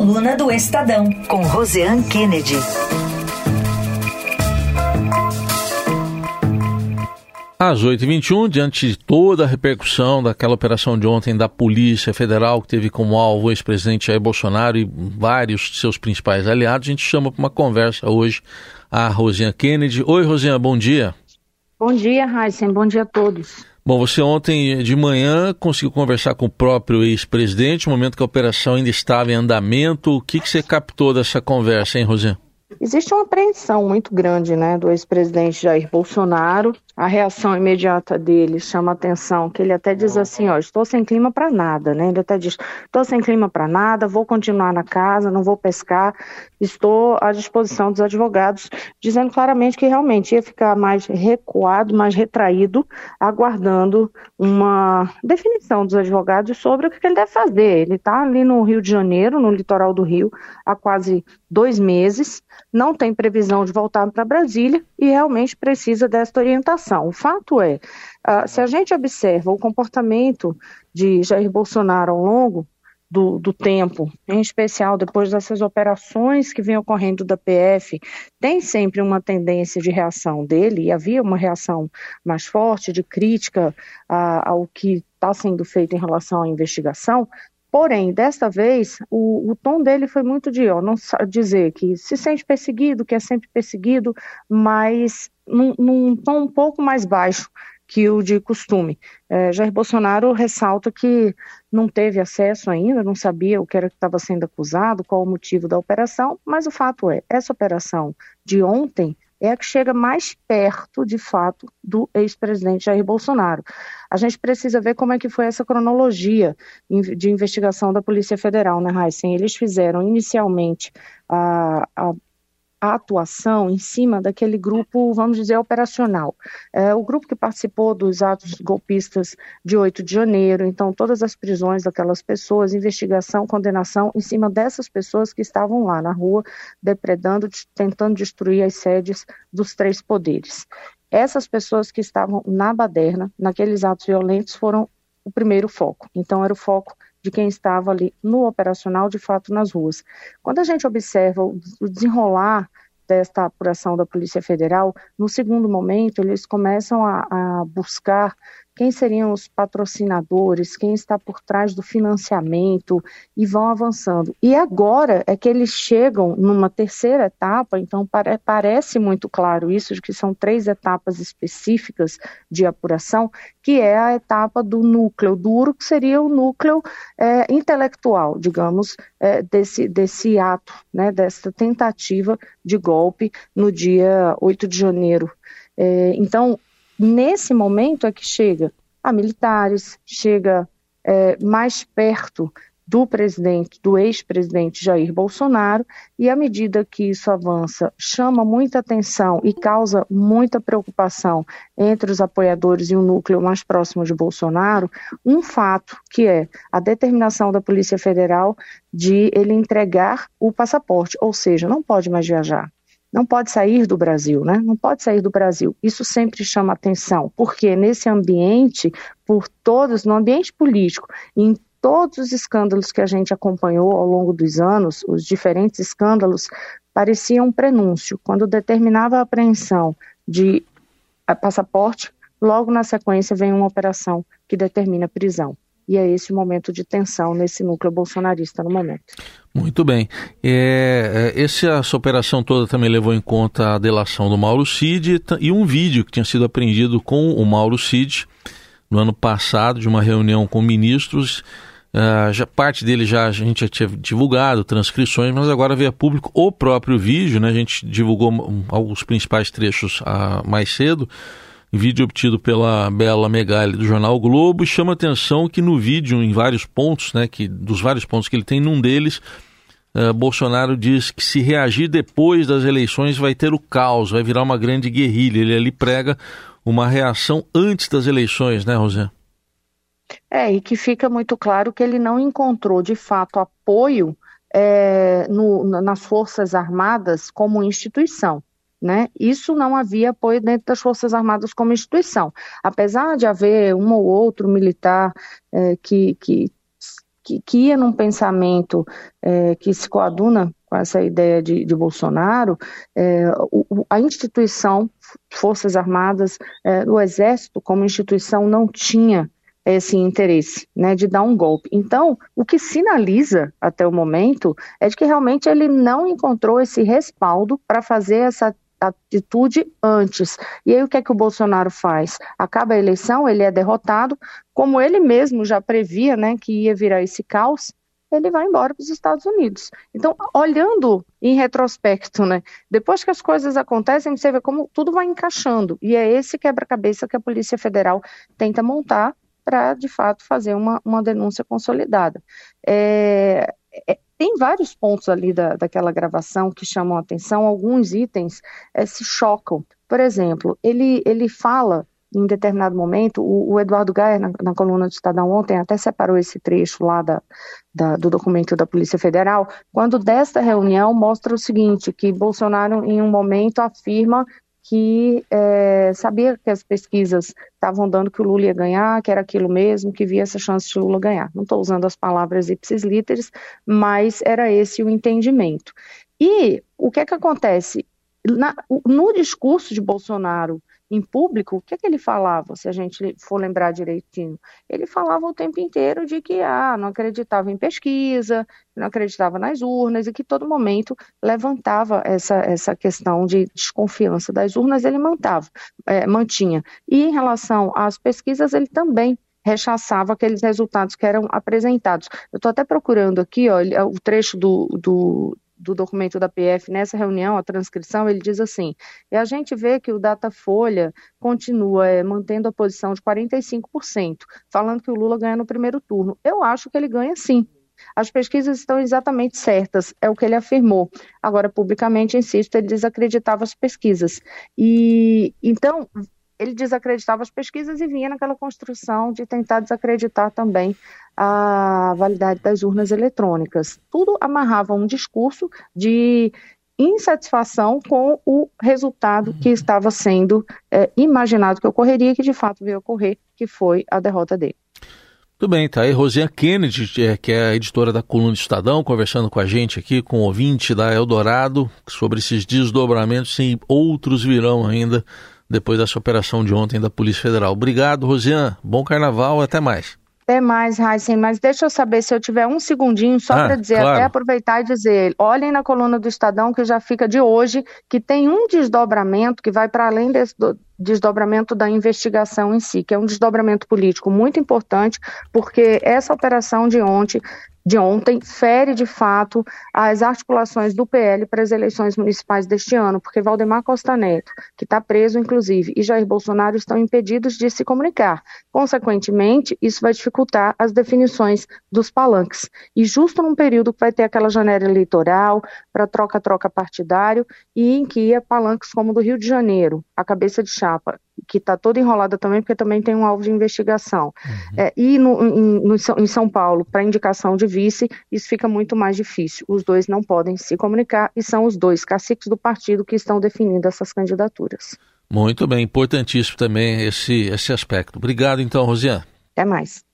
Coluna do Estadão, com Roseanne Kennedy. Às 8h21, diante de toda a repercussão daquela operação de ontem da Polícia Federal, que teve como alvo o ex-presidente Jair Bolsonaro e vários de seus principais aliados, a gente chama para uma conversa hoje a Rosinha Kennedy. Oi, Rosinha, bom dia. Bom dia, Heisen, bom dia a todos. Bom, você ontem de manhã conseguiu conversar com o próprio ex-presidente, no momento que a operação ainda estava em andamento. O que, que você captou dessa conversa, hein, Rosinha? Existe uma apreensão muito grande né, do ex-presidente Jair Bolsonaro a reação imediata dele chama atenção, que ele até diz assim, ó, estou sem clima para nada, né? Ele até diz, estou sem clima para nada, vou continuar na casa, não vou pescar, estou à disposição dos advogados, dizendo claramente que realmente ia ficar mais recuado, mais retraído, aguardando uma definição dos advogados sobre o que ele deve fazer. Ele está ali no Rio de Janeiro, no litoral do Rio, há quase dois meses, não tem previsão de voltar para Brasília e realmente precisa desta orientação. O fato é, uh, se a gente observa o comportamento de Jair Bolsonaro ao longo do, do, tempo, em especial depois dessas operações que vêm ocorrendo da PF, tem sempre uma tendência de reação dele, e havia uma reação mais forte de crítica uh, ao que está sendo feito em relação à investigação. Porém, desta vez, o, o tom dele foi muito de ó, não dizer que se sente perseguido, que é sempre perseguido, mas num, num tom um pouco mais baixo que o de costume. É, Jair Bolsonaro ressalta que não teve acesso ainda, não sabia o que era que estava sendo acusado, qual o motivo da operação, mas o fato é, essa operação de ontem é a que chega mais perto, de fato, do ex-presidente Jair Bolsonaro. A gente precisa ver como é que foi essa cronologia de investigação da Polícia Federal, né, Heisen? Eles fizeram inicialmente a, a a atuação em cima daquele grupo, vamos dizer, operacional. É, o grupo que participou dos atos golpistas de 8 de janeiro, então todas as prisões daquelas pessoas, investigação, condenação em cima dessas pessoas que estavam lá na rua, depredando, tentando destruir as sedes dos três poderes. Essas pessoas que estavam na baderna, naqueles atos violentos, foram o primeiro foco. Então, era o foco de quem estava ali no operacional, de fato, nas ruas. Quando a gente observa o desenrolar desta apuração da Polícia Federal, no segundo momento, eles começam a, a buscar quem seriam os patrocinadores, quem está por trás do financiamento e vão avançando. E agora é que eles chegam numa terceira etapa, então pare parece muito claro isso, de que são três etapas específicas de apuração, que é a etapa do núcleo duro, que seria o núcleo é, intelectual, digamos, é, desse, desse ato, né, dessa tentativa de golpe no dia 8 de janeiro. É, então, Nesse momento é que chega a militares, chega é, mais perto do presidente, do ex-presidente Jair Bolsonaro, e à medida que isso avança, chama muita atenção e causa muita preocupação entre os apoiadores e o núcleo mais próximo de Bolsonaro, um fato que é a determinação da Polícia Federal de ele entregar o passaporte, ou seja, não pode mais viajar não pode sair do Brasil, né? Não pode sair do Brasil. Isso sempre chama atenção, porque nesse ambiente, por todos, no ambiente político, em todos os escândalos que a gente acompanhou ao longo dos anos, os diferentes escândalos, pareciam um prenúncio. Quando determinava a apreensão de passaporte, logo na sequência vem uma operação que determina prisão e é esse o momento de tensão nesse núcleo bolsonarista no momento. Muito bem. É, é essa, essa operação toda também levou em conta a delação do Mauro Cid e um vídeo que tinha sido apreendido com o Mauro Cid no ano passado, de uma reunião com ministros. Uh, já, parte dele já a gente já tinha divulgado, transcrições, mas agora veio a público o próprio vídeo, né? A gente divulgou os principais trechos uh, mais cedo vídeo obtido pela Bela Megali do jornal o Globo, chama atenção que no vídeo, em vários pontos, né, que dos vários pontos que ele tem, num deles, uh, Bolsonaro diz que se reagir depois das eleições vai ter o caos, vai virar uma grande guerrilha. Ele ali prega uma reação antes das eleições, né, Rosé? É, e que fica muito claro que ele não encontrou de fato apoio é, no, nas Forças Armadas como instituição. Né? Isso não havia apoio dentro das Forças Armadas como instituição. Apesar de haver um ou outro militar é, que, que que, que ia num pensamento é, que se coaduna com essa ideia de, de Bolsonaro, é, o, a instituição, Forças Armadas, o Exército como instituição não tinha esse interesse, né, de dar um golpe. Então, o que sinaliza até o momento é de que realmente ele não encontrou esse respaldo para fazer essa atitude antes. E aí o que é que o Bolsonaro faz? Acaba a eleição, ele é derrotado, como ele mesmo já previa, né, que ia virar esse caos, ele vai embora para os Estados Unidos. Então, olhando em retrospecto, né, depois que as coisas acontecem, você vê como tudo vai encaixando. E é esse quebra-cabeça que a Polícia Federal tenta montar para, de fato, fazer uma, uma denúncia consolidada. É, é, tem vários pontos ali da, daquela gravação que chamam a atenção, alguns itens é, se chocam. Por exemplo, ele, ele fala em determinado momento, o, o Eduardo Gaia, na, na, coluna do Estadão ontem, até separou esse trecho lá da, da, do documento da Polícia Federal, quando desta reunião mostra o seguinte, que Bolsonaro em um momento afirma que é, sabia que as pesquisas estavam dando que o Lula ia ganhar, que era aquilo mesmo, que via essa chance de Lula ganhar. Não estou usando as palavras ipsis literis, mas era esse o entendimento. E o que é que acontece? Na, no discurso de Bolsonaro em público, o que, é que ele falava, se a gente for lembrar direitinho? Ele falava o tempo inteiro de que ah, não acreditava em pesquisa, não acreditava nas urnas e que todo momento levantava essa, essa questão de desconfiança das urnas, ele mantava, é, mantinha. E em relação às pesquisas, ele também rechaçava aqueles resultados que eram apresentados. Eu estou até procurando aqui ó, o trecho do, do, do documento da PF nessa reunião, a transcrição, ele diz assim: e a gente vê que o Datafolha continua é, mantendo a posição de 45%, falando que o Lula ganha no primeiro turno. Eu acho que ele ganha sim. As pesquisas estão exatamente certas, é o que ele afirmou. Agora, publicamente, insisto, ele desacreditava as pesquisas. E então ele desacreditava as pesquisas e vinha naquela construção de tentar desacreditar também a validade das urnas eletrônicas. Tudo amarrava um discurso de insatisfação com o resultado que estava sendo é, imaginado que ocorreria, que de fato veio ocorrer, que foi a derrota dele. Tudo bem, tá aí Rosiane Kennedy, é, que é a editora da Coluna do Estadão, conversando com a gente aqui, com o ouvinte da Eldorado, sobre esses desdobramentos, sim, outros virão ainda depois dessa operação de ontem da Polícia Federal. Obrigado, Rosiane, bom carnaval, até mais. Até mais, Heisen, mas deixa eu saber se eu tiver um segundinho só ah, para dizer, claro. até aproveitar e dizer, olhem na coluna do Estadão que já fica de hoje, que tem um desdobramento que vai para além desse do desdobramento da investigação em si, que é um desdobramento político muito importante, porque essa operação de ontem de ontem fere de fato as articulações do PL para as eleições municipais deste ano, porque Valdemar Costa Neto, que está preso inclusive, e Jair Bolsonaro estão impedidos de se comunicar. Consequentemente, isso vai dificultar as definições dos palanques. E justo num período que vai ter aquela janela eleitoral para troca-troca partidário e em que palanques como do Rio de Janeiro, a cabeça de chapa que está toda enrolada também, porque também tem um alvo de investigação. Uhum. É, e no, em, no, em São Paulo, para indicação de vice, isso fica muito mais difícil. Os dois não podem se comunicar e são os dois caciques do partido que estão definindo essas candidaturas. Muito bem, importantíssimo também esse, esse aspecto. Obrigado então, Rosiane. Até mais.